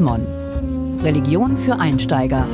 Mon. Religion für Einsteiger.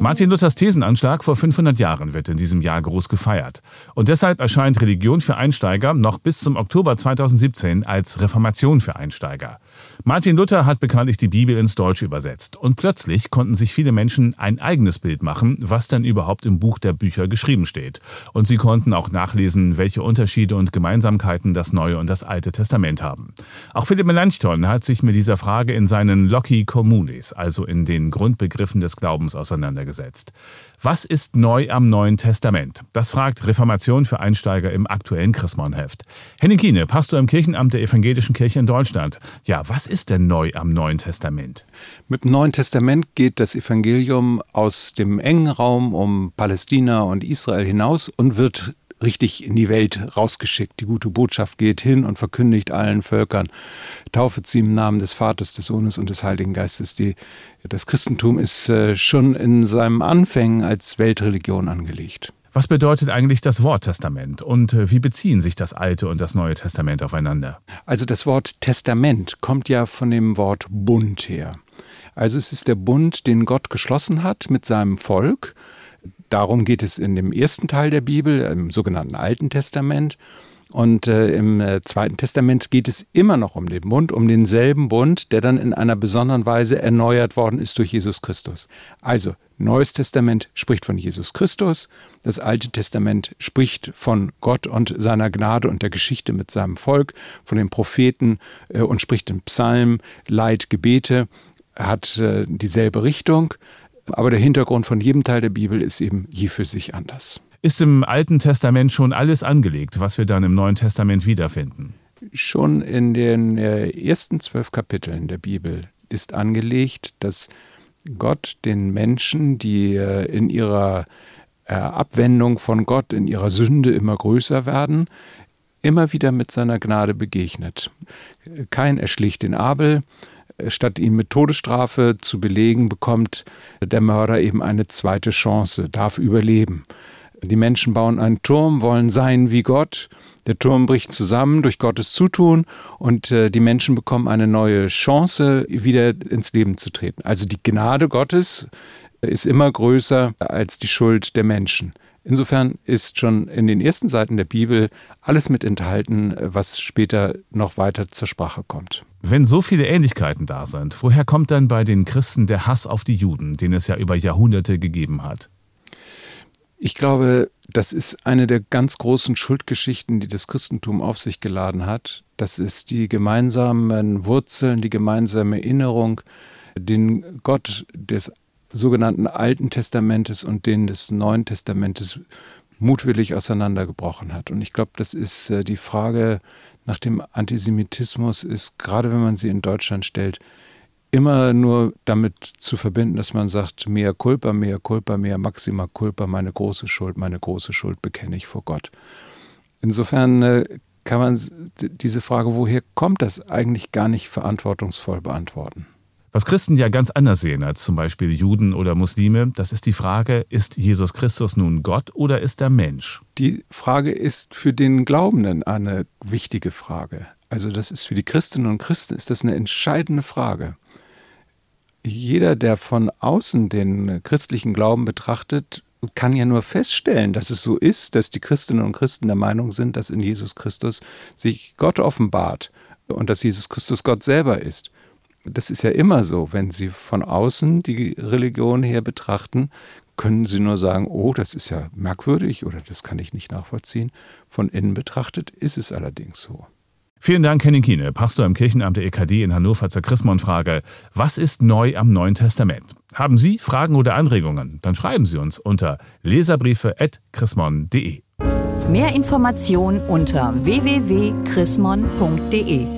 Martin Luthers Thesenanschlag vor 500 Jahren wird in diesem Jahr groß gefeiert. Und deshalb erscheint Religion für Einsteiger noch bis zum Oktober 2017 als Reformation für Einsteiger. Martin Luther hat bekanntlich die Bibel ins Deutsche übersetzt. Und plötzlich konnten sich viele Menschen ein eigenes Bild machen, was denn überhaupt im Buch der Bücher geschrieben steht. Und sie konnten auch nachlesen, welche Unterschiede und Gemeinsamkeiten das Neue und das Alte Testament haben. Auch Philipp Melanchthon hat sich mit dieser Frage in seinen Loci Communis, also in den Grundbegriffen des Glaubens, auseinandergesetzt gesetzt. Was ist neu am Neuen Testament? Das fragt Reformation für Einsteiger im aktuellen Chrismon-Heft. Henning Kiene, Pastor im Kirchenamt der Evangelischen Kirche in Deutschland. Ja, was ist denn neu am Neuen Testament? Mit dem Neuen Testament geht das Evangelium aus dem engen Raum um Palästina und Israel hinaus und wird richtig in die Welt rausgeschickt. Die gute Botschaft geht hin und verkündigt allen Völkern, taufet sie im Namen des Vaters, des Sohnes und des Heiligen Geistes. Die, das Christentum ist äh, schon in seinem Anfängen als Weltreligion angelegt. Was bedeutet eigentlich das Wort Testament und äh, wie beziehen sich das Alte und das Neue Testament aufeinander? Also das Wort Testament kommt ja von dem Wort Bund her. Also es ist der Bund, den Gott geschlossen hat mit seinem Volk Darum geht es in dem ersten Teil der Bibel, im sogenannten Alten Testament. Und äh, im äh, Zweiten Testament geht es immer noch um den Bund, um denselben Bund, der dann in einer besonderen Weise erneuert worden ist durch Jesus Christus. Also, Neues Testament spricht von Jesus Christus, das Alte Testament spricht von Gott und seiner Gnade und der Geschichte mit seinem Volk, von den Propheten äh, und spricht in Psalmen, Leid, Gebete, hat äh, dieselbe Richtung. Aber der Hintergrund von jedem Teil der Bibel ist eben je für sich anders. Ist im Alten Testament schon alles angelegt, was wir dann im Neuen Testament wiederfinden? Schon in den äh, ersten zwölf Kapiteln der Bibel ist angelegt, dass Gott den Menschen, die äh, in ihrer äh, Abwendung von Gott, in ihrer Sünde immer größer werden, immer wieder mit seiner Gnade begegnet. Kein erschlicht den Abel, statt ihn mit Todesstrafe zu belegen, bekommt der Mörder eben eine zweite Chance, darf überleben. Die Menschen bauen einen Turm, wollen sein wie Gott. Der Turm bricht zusammen durch Gottes Zutun und äh, die Menschen bekommen eine neue Chance, wieder ins Leben zu treten. Also die Gnade Gottes ist immer größer als die Schuld der Menschen. Insofern ist schon in den ersten Seiten der Bibel alles mit enthalten, was später noch weiter zur Sprache kommt. Wenn so viele Ähnlichkeiten da sind, woher kommt dann bei den Christen der Hass auf die Juden, den es ja über Jahrhunderte gegeben hat? Ich glaube, das ist eine der ganz großen Schuldgeschichten, die das Christentum auf sich geladen hat. Das ist die gemeinsamen Wurzeln, die gemeinsame Erinnerung, den Gott des sogenannten Alten Testamentes und den des Neuen Testamentes mutwillig auseinandergebrochen hat. Und ich glaube, das ist äh, die Frage nach dem Antisemitismus, ist gerade wenn man sie in Deutschland stellt, immer nur damit zu verbinden, dass man sagt, mehr culpa, mehr culpa, mehr maxima culpa, meine große Schuld, meine große Schuld bekenne ich vor Gott. Insofern äh, kann man diese Frage, woher kommt das, eigentlich gar nicht verantwortungsvoll beantworten. Was Christen ja ganz anders sehen als zum Beispiel Juden oder Muslime, das ist die Frage, ist Jesus Christus nun Gott oder ist er Mensch? Die Frage ist für den Glaubenden eine wichtige Frage. Also das ist für die Christinnen und Christen ist das eine entscheidende Frage. Jeder, der von außen den christlichen Glauben betrachtet, kann ja nur feststellen, dass es so ist, dass die Christinnen und Christen der Meinung sind, dass in Jesus Christus sich Gott offenbart und dass Jesus Christus Gott selber ist das ist ja immer so, wenn Sie von außen die Religion her betrachten, können Sie nur sagen, oh, das ist ja merkwürdig oder das kann ich nicht nachvollziehen. Von innen betrachtet ist es allerdings so. Vielen Dank, Henning Kiene, Pastor im Kirchenamt der EKD in Hannover zur Chrismon-Frage. Was ist neu am Neuen Testament? Haben Sie Fragen oder Anregungen? Dann schreiben Sie uns unter leserbriefe.chrismon.de. Mehr Informationen unter www.chrismon.de